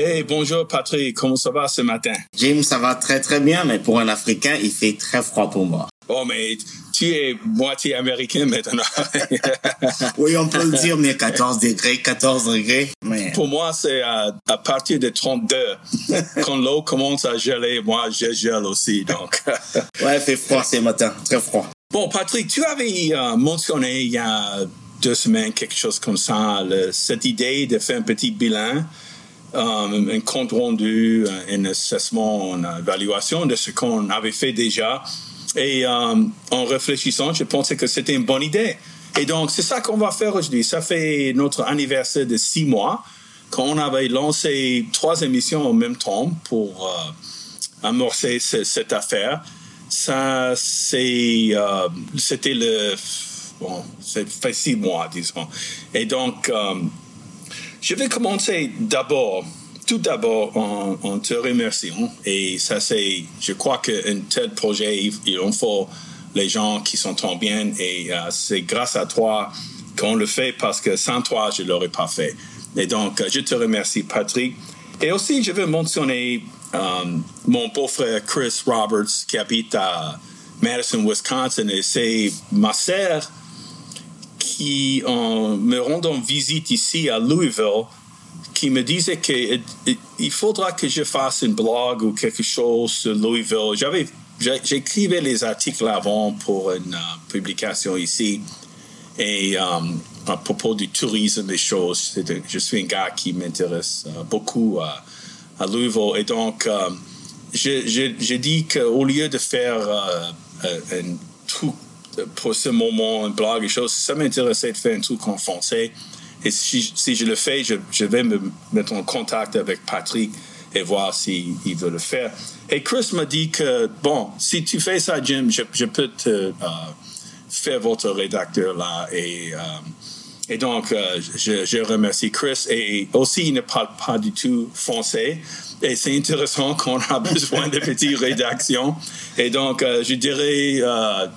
Hey, bonjour Patrick, comment ça va ce matin? Jim, ça va très très bien, mais pour un Africain, il fait très froid pour moi. Oh, mais tu es moitié américain maintenant. oui, on peut le dire, mais 14 degrés, 14 degrés. Mais... Pour moi, c'est à, à, partir de 32. Quand l'eau commence à geler, moi, je gèle aussi, donc. ouais, il fait froid ce matin, très froid. Bon, Patrick, tu avais euh, mentionné il y a deux semaines quelque chose comme ça, le, cette idée de faire un petit bilan um, un compte rendu, un assessment, une évaluation de ce qu'on avait fait déjà. Et um, en réfléchissant, je pensais que c'était une bonne idée. Et donc, c'est ça qu'on va faire aujourd'hui. Ça fait notre anniversaire de six mois qu'on avait lancé trois émissions en même temps pour euh, amorcer cette affaire. Ça, c'est, euh, c'était le, bon, ça fait six mois, disons. Et donc, je vais commencer d'abord, tout d'abord en, te remerciant. Et ça, c'est, je crois qu'un tel projet, il en faut les gens qui s'entendent bien. Et euh, c'est grâce à toi qu'on le fait parce que sans toi, je ne l'aurais pas fait. Et donc, je te remercie, Patrick. Et aussi, je veux mentionner euh, mon beau-frère Chris Roberts qui habite à Madison, Wisconsin. Et c'est ma sœur qui, en me rendant visite ici à Louisville, qui me disait qu'il faudra que je fasse un blog ou quelque chose sur Louisville. J'avais, j'écrivais les articles avant pour une euh, publication ici. Et euh, à propos du tourisme, des choses, je suis un gars qui m'intéresse euh, beaucoup à, Louisville. Et donc, j'ai dit qu'au lieu de faire un truc pour ce moment, un blog et choses, ça m'intéressait de faire un truc en français. Et si, si je le fais, je, je, vais me mettre en contact avec Patrick et voir s'il veut le faire. Et Chris m'a dit que, bon, si tu fais ça, Jim, je, je peux te euh, faire votre rédacteur là. Et, euh, et donc, euh, je, je, remercie Chris. Et aussi, il ne parle pas du tout français. Et c'est intéressant qu'on a besoin de petites rédactions. Et donc, je dirais,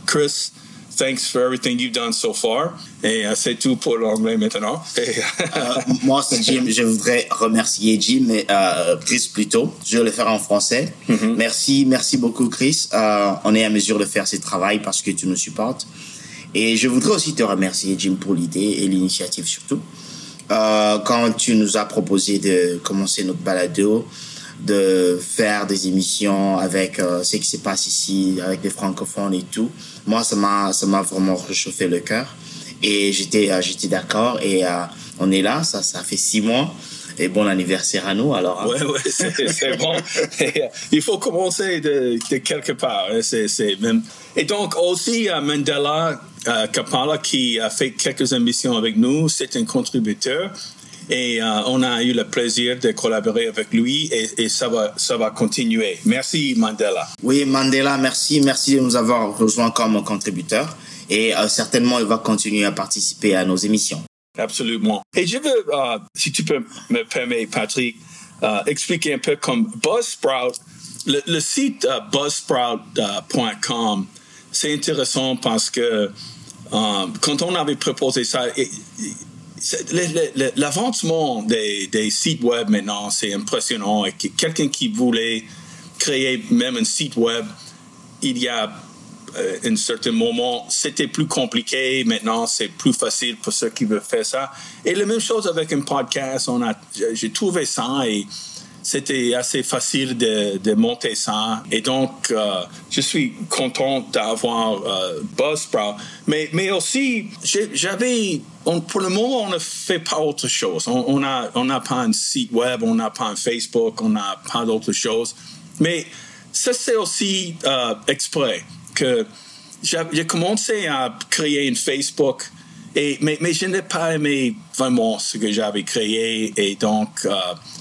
Chris, thanks for everything you've done so far. Et euh, c'est tout pour l'anglais maintenant. euh, moi, c'est Jim. Je voudrais remercier Jim et euh, Chris plutôt. Je vais le faire en français. Mm-hmm. Merci, merci beaucoup, Chris. Euh, on est à mesure de faire ce travail parce que tu nous supportes. Et je voudrais aussi te remercier, Jim, pour l'idée et l'initiative surtout. Quand tu nous as proposé de commencer notre balado, de faire des émissions avec euh, ce qui se passe ici, avec des francophones et tout. Moi, ça m'a, ça m'a vraiment réchauffé le cœur. Et j'étais, euh, j'étais d'accord. Et euh, on est là, ça, ça fait six mois. Et bon anniversaire à nous, alors. Hein. Ouais, ouais, c'est, bon. il faut commencer de, de quelque part. Hein, c'est, c'est même... Et donc, aussi, Mandela Kapala, qui a fait quelques émissions avec nous, c'est un contributeur. Et euh, on a eu le plaisir de collaborer avec lui et, ça, va, ça va continuer. Merci Mandela. Oui, Mandela, merci. Merci de nous avoir rejoints comme contributeur. Et euh, certainement, il va continuer à participer à nos émissions. Absolument. Et je veux, euh, si tu peux me permettre, Patrick, expliquer un peu comme Buzzsprout. Le, le site buzzsprout.com, c'est intéressant parce que quand on avait proposé ça, l'avancement des, sites web maintenant, c'est impressionnant. Et quelqu'un qui voulait créer même un site web, il y a euh, un certain moment, c'était plus compliqué. Maintenant, c'est plus facile pour ceux qui veulent faire ça. Et la même chose avec un podcast. On a, j'ai trouvé ça c'était assez facile de, de, monter ça. Et donc, euh, je suis content d'avoir euh, Buzzsprout. Mais, mais aussi, j'avais, pour le moment, on ne fait pas autre chose. On n'a on a pas un site web, on n'a pas un Facebook, on n'a pas d'autre chose. Mais ça, c'est aussi euh, exprès que j'ai commencé à créer un Facebook Mais, je n'ai pas aimé vraiment ce que j'avais créé et donc euh,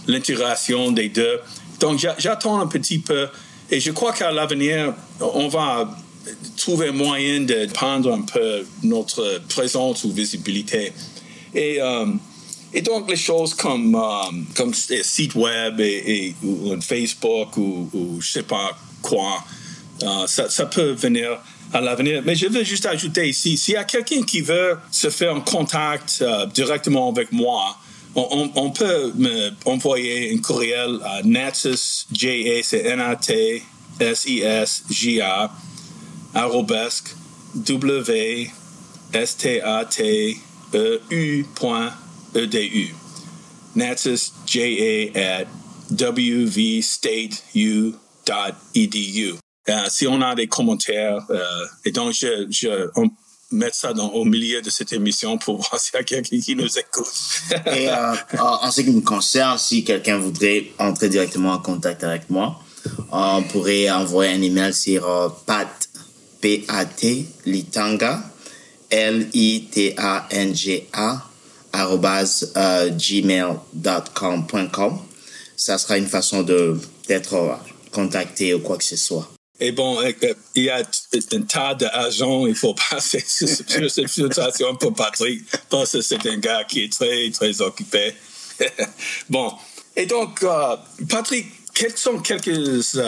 l'intégration des deux. Donc j'attends un petit peu et je crois qu'à l'avenir, on va trouver un moyen de prendre un peu notre présence ou visibilité. Et, euh, donc les choses comme, euh, comme site web ou, un Facebook ou, ou je sais pas quoi, ça, ça peut venir à l'avenir. Mais je veux juste ajouter ici, s'il y a quelqu'un qui veut se faire en contact euh, directement avec moi, on, peut me envoyer un courriel à Natsis, J-A, c'est N-A-T-S-I-S-J-A, arrobesque, W-S-T-A-T-E-U.edu. Natsis, J-A, at wvstateu.edu. Euh, si on a des commentaires, euh, et donc je, je on met ça dans, au milieu de cette émission pour voir s'il y a quelqu'un qui nous écoute. et euh, en ce qui me concerne, si quelqu'un voudrait entrer directement en contact avec moi, on pourrait envoyer un email sur pat, P-A-T, litanga, L-I-T-A-N-G-A, gmail.com.com. Ça sera une façon de d'être contacté ou quoi que ce soit. Et bon, euh, euh, il y a un tas d'argent, il faut passer sur cette situation pour Patrick, parce que c'est un gars qui est très, très occupé. bon, et donc, euh, Patrick, quelles sont quelques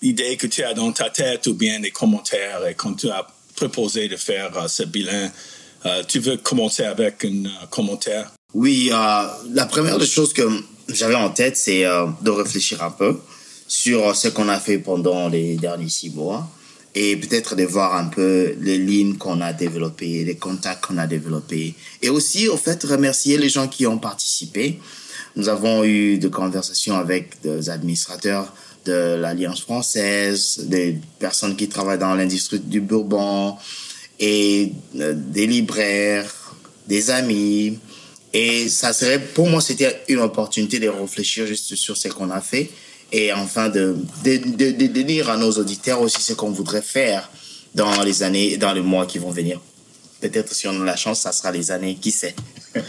idées que tu as dans ta tête ou bien des commentaires et quand tu as proposé de faire ce bilan? tu veux commencer avec un commentaire? Oui, la première des choses que j'avais en tête, c'est de réfléchir un peu sur ce qu'on a fait pendant les derniers six mois et peut-être de voir un peu les lignes qu'on a développées, les contacts qu'on a développés. Et aussi, au fait, remercier les gens qui ont participé. Nous avons eu des conversations avec des administrateurs de l'Alliance française, des personnes qui travaillent dans l'industrie du bourbon et euh, des libraires, des amis. Et ça serait, pour moi, c'était une opportunité de réfléchir juste sur ce qu'on a fait et enfin de, de, de, dire à nos auditeurs aussi ce qu'on voudrait faire dans les années, dans les mois qui vont venir. Peut-être si on a la chance, ça sera les années, qui sait.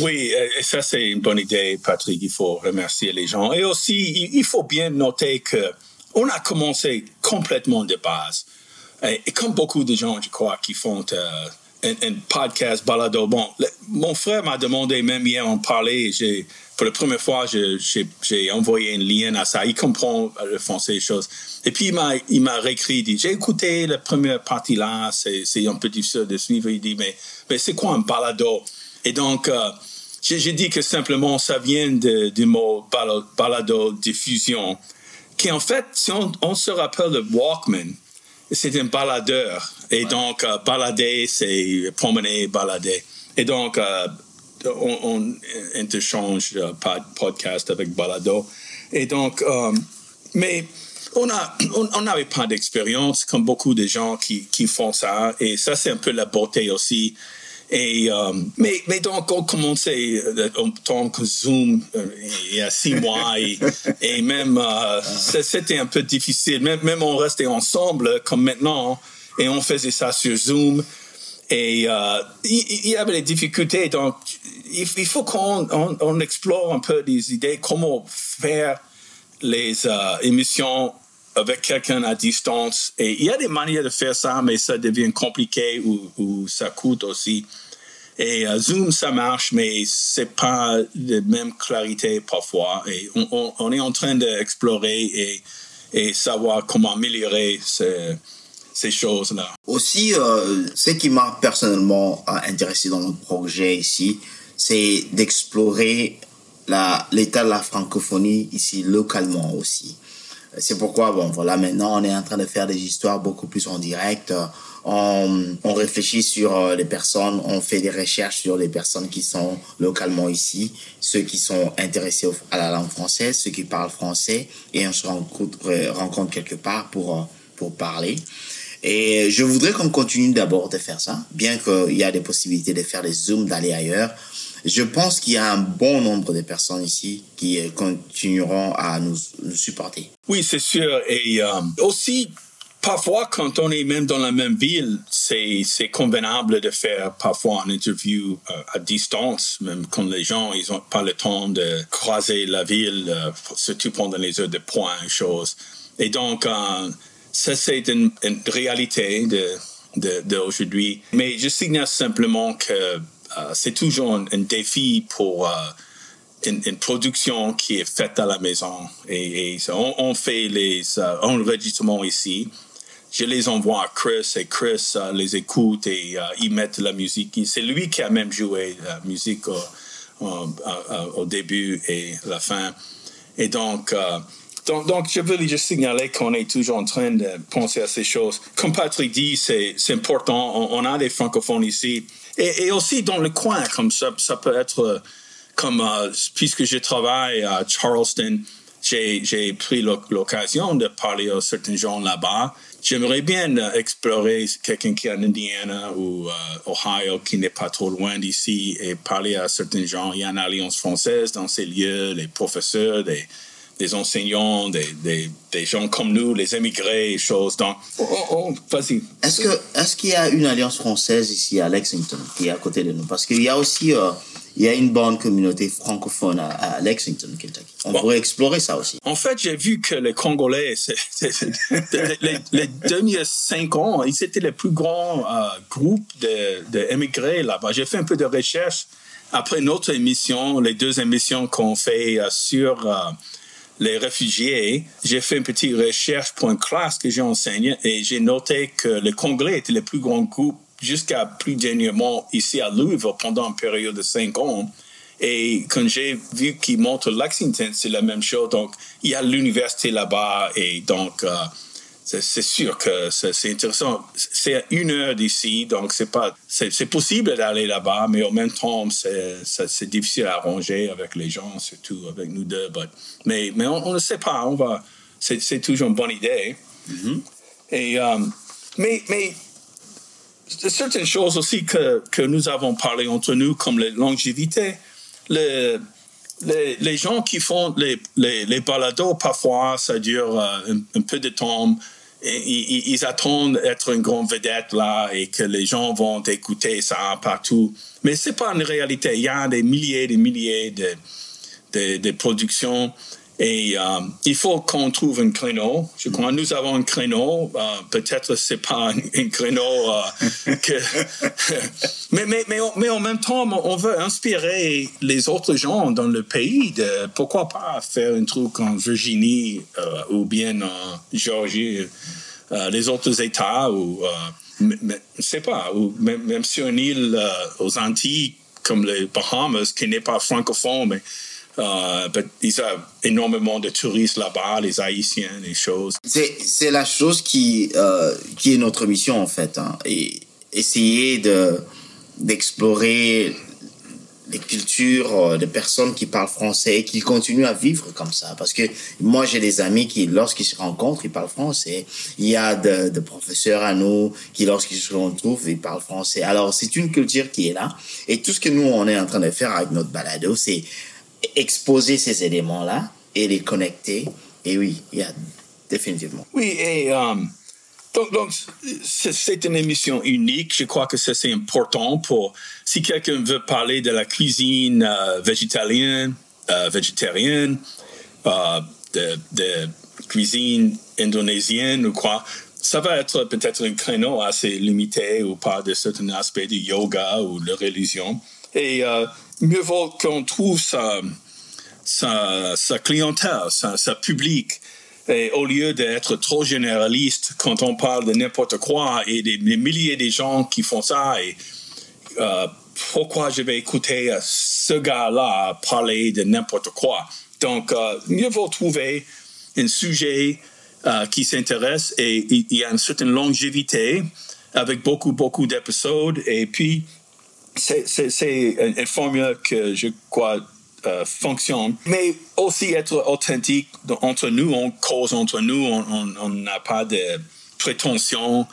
oui, et ça c'est une bonne idée, Patrick. Il faut remercier les gens. Et aussi, il faut bien noter que on a commencé complètement de base. Et, comme beaucoup de gens, je crois, qui font euh, un, podcast balado. Bon, mon frère m'a demandé, même hier, on parlait, j'ai, pour la première fois, j'ai envoyé un lien à ça. Il comprend le français, les choses. Et puis, il m'a, il m'a réécrit, il dit, j'ai écouté la première partie là, c'est, un peu difficile de suivre. Il dit, mais, mais c'est quoi un balado? Et donc, euh, j'ai, dit que simplement, ça vient de, du mot balado, diffusion, qui en fait, si on, on se rappelle de Walkman, c'est un baladeur. Et donc, euh, balader, c'est promener, balader. Et donc, euh, on, on, interchange euh, podcast avec balado. Et donc, mais on a, on n'avait pas d'expérience comme beaucoup de gens qui, qui font ça. Et ça, c'est un peu la beauté aussi et, euh, mais, mais donc, on commençait euh, en tant que Zoom euh, il y a six mois et, et même c'était un peu difficile. Même, même on restait ensemble comme maintenant et on faisait ça sur Zoom. Et il, y avait des difficultés. Donc, il, faut qu'on on, explore un peu des idées, comment faire les émissions avec quelqu'un à distance. Et il y a des manières de faire ça, mais ça devient compliqué ou, ça coûte aussi. Et euh, Zoom, ça marche, mais c'est pas de même clarité parfois. Et on, est en train d'explorer et, et savoir comment améliorer ces, choses-là. Aussi, euh, ce qui m'a personnellement intéressé dans notre projet ici, c'est d'explorer l'état de la francophonie ici localement aussi. C'est pourquoi, bon, voilà, maintenant, on est en train de faire des histoires beaucoup plus en direct on, réfléchit sur euh, les personnes, on fait des recherches sur les personnes qui sont localement ici, ceux qui sont intéressés à la langue française, ceux qui parlent français, et on se rencontre, euh, rencontre quelque part pour, euh, pour parler. Et je voudrais qu'on continue d'abord de faire ça, bien qu'il y a des possibilités de faire des zooms, d'aller ailleurs. Je pense qu'il y a un bon nombre de personnes ici qui continueront à nous, supporter. Oui, c'est sûr. Et aussi, parfois, quand on est même dans la même ville, c'est, convenable de faire parfois une interview euh, à distance, même quand les gens, ils ont pas le temps de croiser la ville, euh, surtout pendant les heures de pointe choses. Et donc, euh, ça, c'est une, réalité de, de, d'aujourd'hui. Mais je signale simplement que c'est toujours un, défi pour une, une, production qui est faite à la maison. Et, on, fait les enregistrements ici je les envoie à Chris et Chris euh, les écoute et euh, ils mettent la musique. C'est lui qui a même joué la musique au, début et la fin. Et donc, euh, donc, je veux juste signaler qu'on est toujours en train de penser à ces choses. Comme Patrick dit, c'est important. On, a des francophones ici. Et, aussi dans le coin, comme ça, ça peut être comme, puisque je travaille à Charleston, j'ai pris l'occasion de parler à certains gens là-bas J'aimerais bien euh, explorer quelqu'un qui est en Indiana ou euh, Ohio, qui n'est pas trop loin d'ici, et parler à certains gens. Il y a une alliance française dans ces lieux, les professeurs, des, des enseignants, des, des, des, gens comme nous, les émigrés, choses. Donc, oh, oh, oh, vas-y. Est-ce que est-ce qu'il y a une alliance française ici à Lexington qui est à côté de nous? Parce qu'il y a aussi euh, il y a une bonne communauté francophone à, Lexington, Kentucky. On pourrait explorer ça aussi. En fait, j'ai vu que les Congolais, les, derniers cinq ans, ils étaient le plus grand euh, groupe d'émigrés de, là-bas. J'ai fait un peu de recherche après notre émission, les deux émissions qu'on fait euh, sur euh, les réfugiés. J'ai fait une petite recherche pour une classe que j'ai enseignée et j'ai noté que les Congolais étaient le plus grand groupe jusqu'à plus dernièrement ici à Louisville pendant une période de cinq ans. Et quand j'ai vu qu'ils montrent Lexington, c'est la même chose. Donc, il y a l'université là-bas et donc, euh, c'est sûr que c'est intéressant. C'est une heure d'ici, donc c'est pas, c'est possible d'aller là-bas, mais en même temps, c'est difficile à arranger avec les gens, surtout avec nous deux. mais, mais on, ne sait pas. On va, c'est toujours une bonne idée. Mm-hmm. Et, euh, mais, mais certaines choses aussi que, que nous avons parlé entre nous, comme la longévité. Les, les, les, gens qui font les, les, les balados, parfois, ça dure euh, un, peu de temps. Ils, ils, attendent d'être une grande vedette là et que les gens vont écouter ça partout. Mais c'est pas une réalité. Il y a des milliers et des milliers de productions et euh, il faut qu'on trouve un créneau. Je crois que nous avons un créneau. Euh, peut-être c'est pas un, créneau euh, mais, mais, mais, en même temps, on veut inspirer les autres gens dans le pays. Pourquoi pas faire un truc en Virginie ou bien en Géorgie, les autres États ou... je sais pas, ou même, même sur une île aux Antilles comme les Bahamas, qui n'est pas francophone, Uh, il y a énormément de touristes là-bas, les Haïtiens, les choses. C'est la chose qui, euh, qui est notre mission en fait, hein, et essayer de d'explorer les cultures euh, des personnes qui parlent français et qui continuent à vivre comme ça. Parce que moi, j'ai des amis qui, lorsqu'ils se rencontrent, ils parlent français. Il y a de, de professeurs à nous qui, lorsqu'ils se retrouvent, ils parlent français. Alors, c'est une culture qui est là. Et tout ce que nous, on est en train de faire avec notre balado, c'est exposer ces éléments-là et les connecter. Et oui, il y a définitivement. Oui, et um, donc, donc c'est une émission unique. Je crois que c'est important pour si quelqu'un veut parler de la cuisine euh, végétalienne, euh, végétarienne, euh, de, de, cuisine indonésienne ou quoi. Ça va être peut-être un créneau assez limité ou pas de certains aspects du yoga ou de la religion. Et mieux vaut qu'on trouve sa, sa, clientèle, sa, public. Et au lieu d'être trop généraliste quand on parle de n'importe quoi et des, milliers de gens qui font ça euh, pourquoi je vais écouter ce gars-là parler de n'importe quoi? Donc, euh, mieux vaut trouver un sujet euh, qui s'intéresse et il y a une certaine longévité avec beaucoup, beaucoup d'épisodes et puis c'est une formule que je crois euh, fonctionne, mais aussi être authentique entre nous, on cause entre nous, on n'a pas de prétention.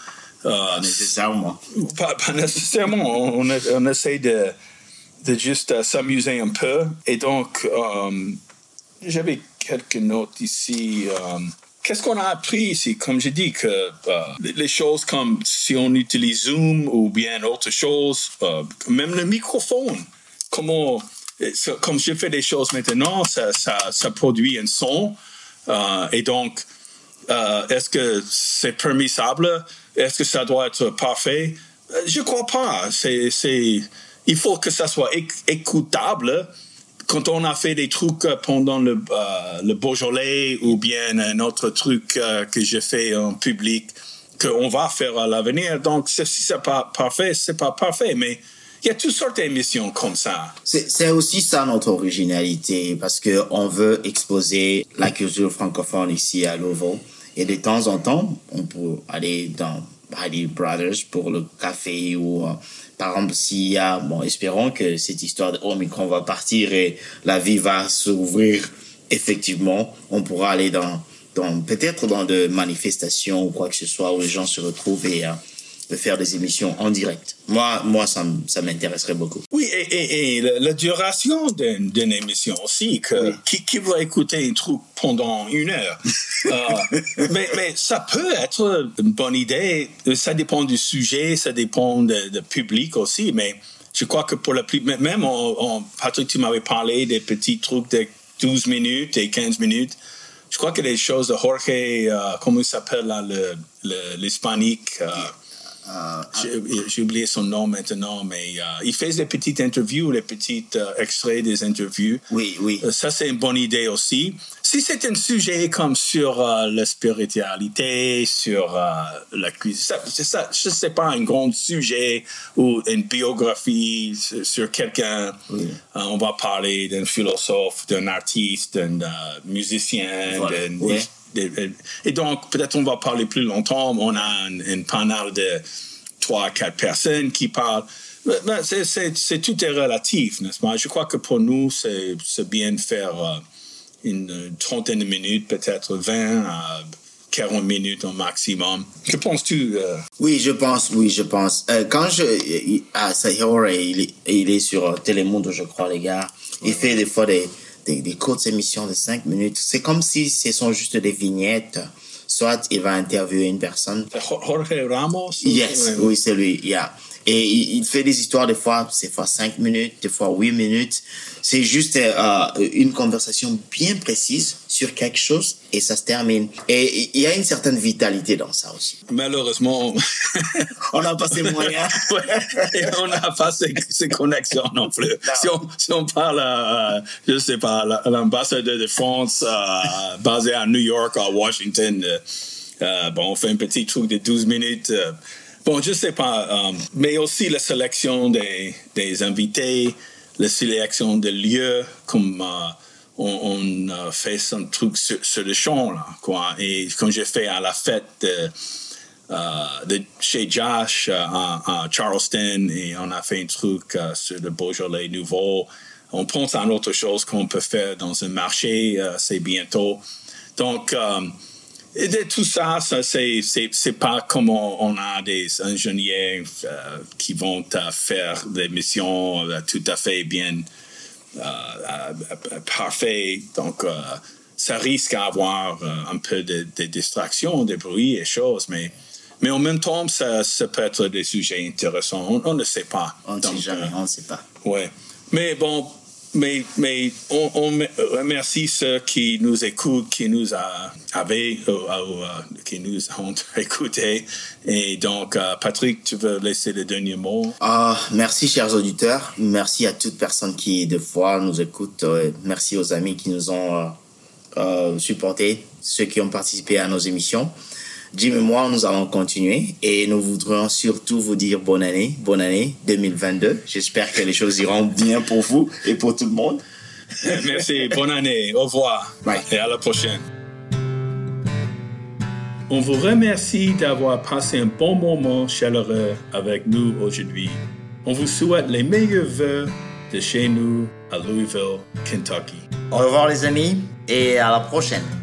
Euh, nécessairement. Pas, nécessairement. On, on, essaie de, de juste euh, s'amuser un peu. Et donc, j'avais quelques notes ici. Qu'est-ce qu'on a appris ici? Comme j'ai dit, que euh, les choses comme si on utilise Zoom ou bien autre chose, euh, même le microphone, comment, comme je fais des choses maintenant, ça, produit un son. Euh, et donc, est-ce que c'est permissible? Est-ce que ça doit être parfait? Je crois pas. C'est, il faut que ça soit écoutable quand on a fait des trucs pendant le, euh, le Beaujolais ou bien un autre truc euh, que j'ai fait en public qu'on va faire à l'avenir. Donc, si c'est pas parfait, c'est pas parfait, mais il y a toutes sortes d'émissions comme ça. C'est aussi ça notre originalité, parce que on veut exposer la culture francophone ici à Louvain. Et de temps en temps, on peut aller dans Hardy Brothers pour le café ou euh, par exemple, s'il y a, bon, espérons que cette histoire de Omicron va partir et la vie va s'ouvrir, effectivement, on pourra aller dans, dans peut-être dans des manifestations ou quoi que ce soit où les gens se retrouvent et euh, de faire des émissions en direct. Moi, moi ça, ça m'intéresserait beaucoup. Oui, et, et, la, duration d'une émission aussi, que, qui, qui va écouter un truc pendant une heure. Euh, mais, mais ça peut être une bonne idée. Ça dépend du sujet, ça dépend du public aussi, mais je crois que pour la plus... Même, on, Patrick, tu m'avais parlé des petits trucs de 12 minutes et 15 minutes. Je crois que les choses de Jorge, euh, comment il s'appelle, l'hispanique... Le, euh, j'ai oublié son nom maintenant, mais euh, il fait des petites interviews, les petits euh, extraits des interviews. Oui, oui. ça, c'est une bonne idée aussi. Si c'est un sujet comme sur la spiritualité, sur la cuisine, ça, ça, sais pas un grand sujet ou une biographie sur quelqu'un. on va parler d'un philosophe, d'un artiste, d'un musicien, et donc, peut-être on va parler plus longtemps. On a un, panel de trois, quatre personnes qui parlent. C'est tout est relatif, n'est-ce pas? Je crois que pour nous, c'est bien de faire euh, une trentaine de minutes, peut-être 20 à 40 minutes au maximum. Que penses-tu? Euh? Oui, je pense, oui, je pense. Euh, quand je. Ah, il, il est sur Télémundo, je crois, les gars. Il fait des fois des des, courtes émissions de 5 minutes. C'est comme si ce sont juste des vignettes. Soit il va interviewer une personne. Jorge Ramos? Yes, oui, c'est lui. Yeah. Et il, fait des histoires des fois, c'est fois 5 minutes, des fois 8 minutes. C'est juste euh, une conversation bien précise sur quelque chose et ça se termine. Et il y a une certaine vitalité dans ça aussi. Malheureusement, on n'a pas ces moyens. et on n'a pas ces, connexions non plus. Si, on, parle, je sais pas, l'ambassadeur de France euh, basé à New York, à Washington, euh, bon, on fait un petit truc de 12 minutes. Bon, je sais pas, euh, mais aussi la sélection des, des, invités, la sélection des lieux, comme euh, on, on fait son truc sur, le champ, là, quoi. Et comme j'ai fait à la fête euh, de chez Josh à, Charleston, et on a fait un truc sur le Beaujolais nouveau. On pense à autre chose qu'on peut faire dans un marché, c'est bientôt. Donc, et de tout ça, ça c'est, c'est, pas comme on, a des ingénieurs euh, qui vont faire des missions euh, tout à fait bien euh, parfait. Donc, ça risque d'avoir un peu de, de, distraction, de bruit et choses, mais, mais en même temps, ça, ça peut être des sujets intéressants. On, ne sait pas. On ne sait jamais, on ne sait pas. Ouais. Mais bon, mais, mais on, remercie ceux qui nous écoutent, qui nous avaient, euh, euh, qui nous ont écoutés. Et donc, euh, Patrick, tu veux laisser le dernier mot? Ah, merci, chers auditeurs. Merci à toute personne qui, de fois, nous écoute. merci aux amis qui nous ont supportés, ceux qui ont participé à nos émissions. Jim et moi, nous allons continuer et nous voudrions surtout vous dire bonne année, bonne année 2022. J'espère que les choses iront bien pour vous et pour tout le monde. Merci, bonne année, au revoir et à la prochaine. On vous remercie d'avoir passé un bon moment chaleureux avec nous aujourd'hui. On vous souhaite les meilleurs vœux de chez nous à Louisville, Kentucky. Au revoir les amis et à la prochaine.